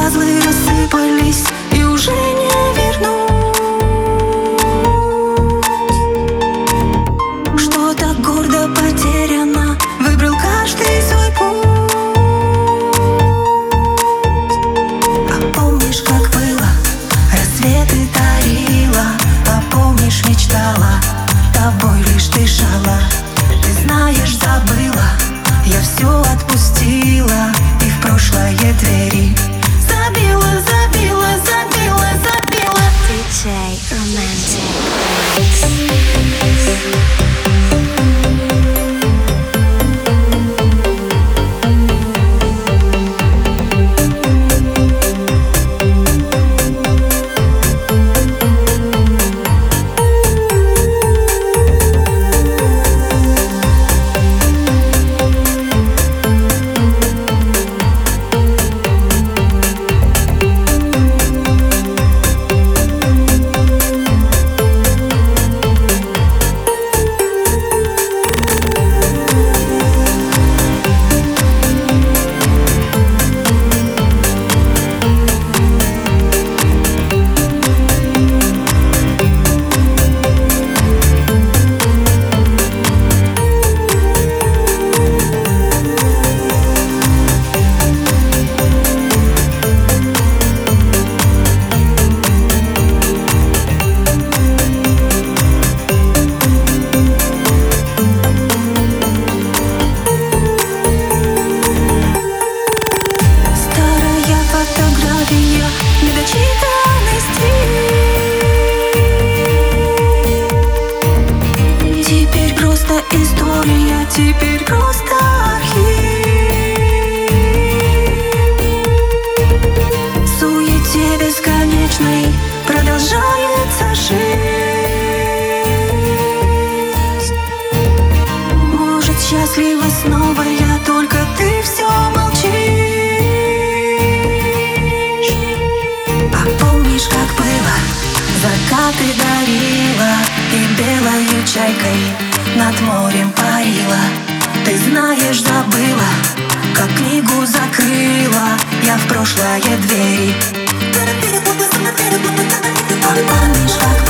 пазлы рассыпались и уже не вернуть Что-то гордо потеряно, выбрал каждый свой путь. А помнишь, как было, рассветы тарила, А помнишь, мечтала, тобой лишь дышала. Ты знаешь, забыла, я все отпустила. Теперь просто архив. В суете бесконечной Продолжается жизнь. Может, счастлива снова я Только ты все молчишь. А как было? Закаты дарила И белою чайкой Над морем парила. Ты знаешь, забыла Как книгу закрыла. Я в прошлое двери А помнишь, как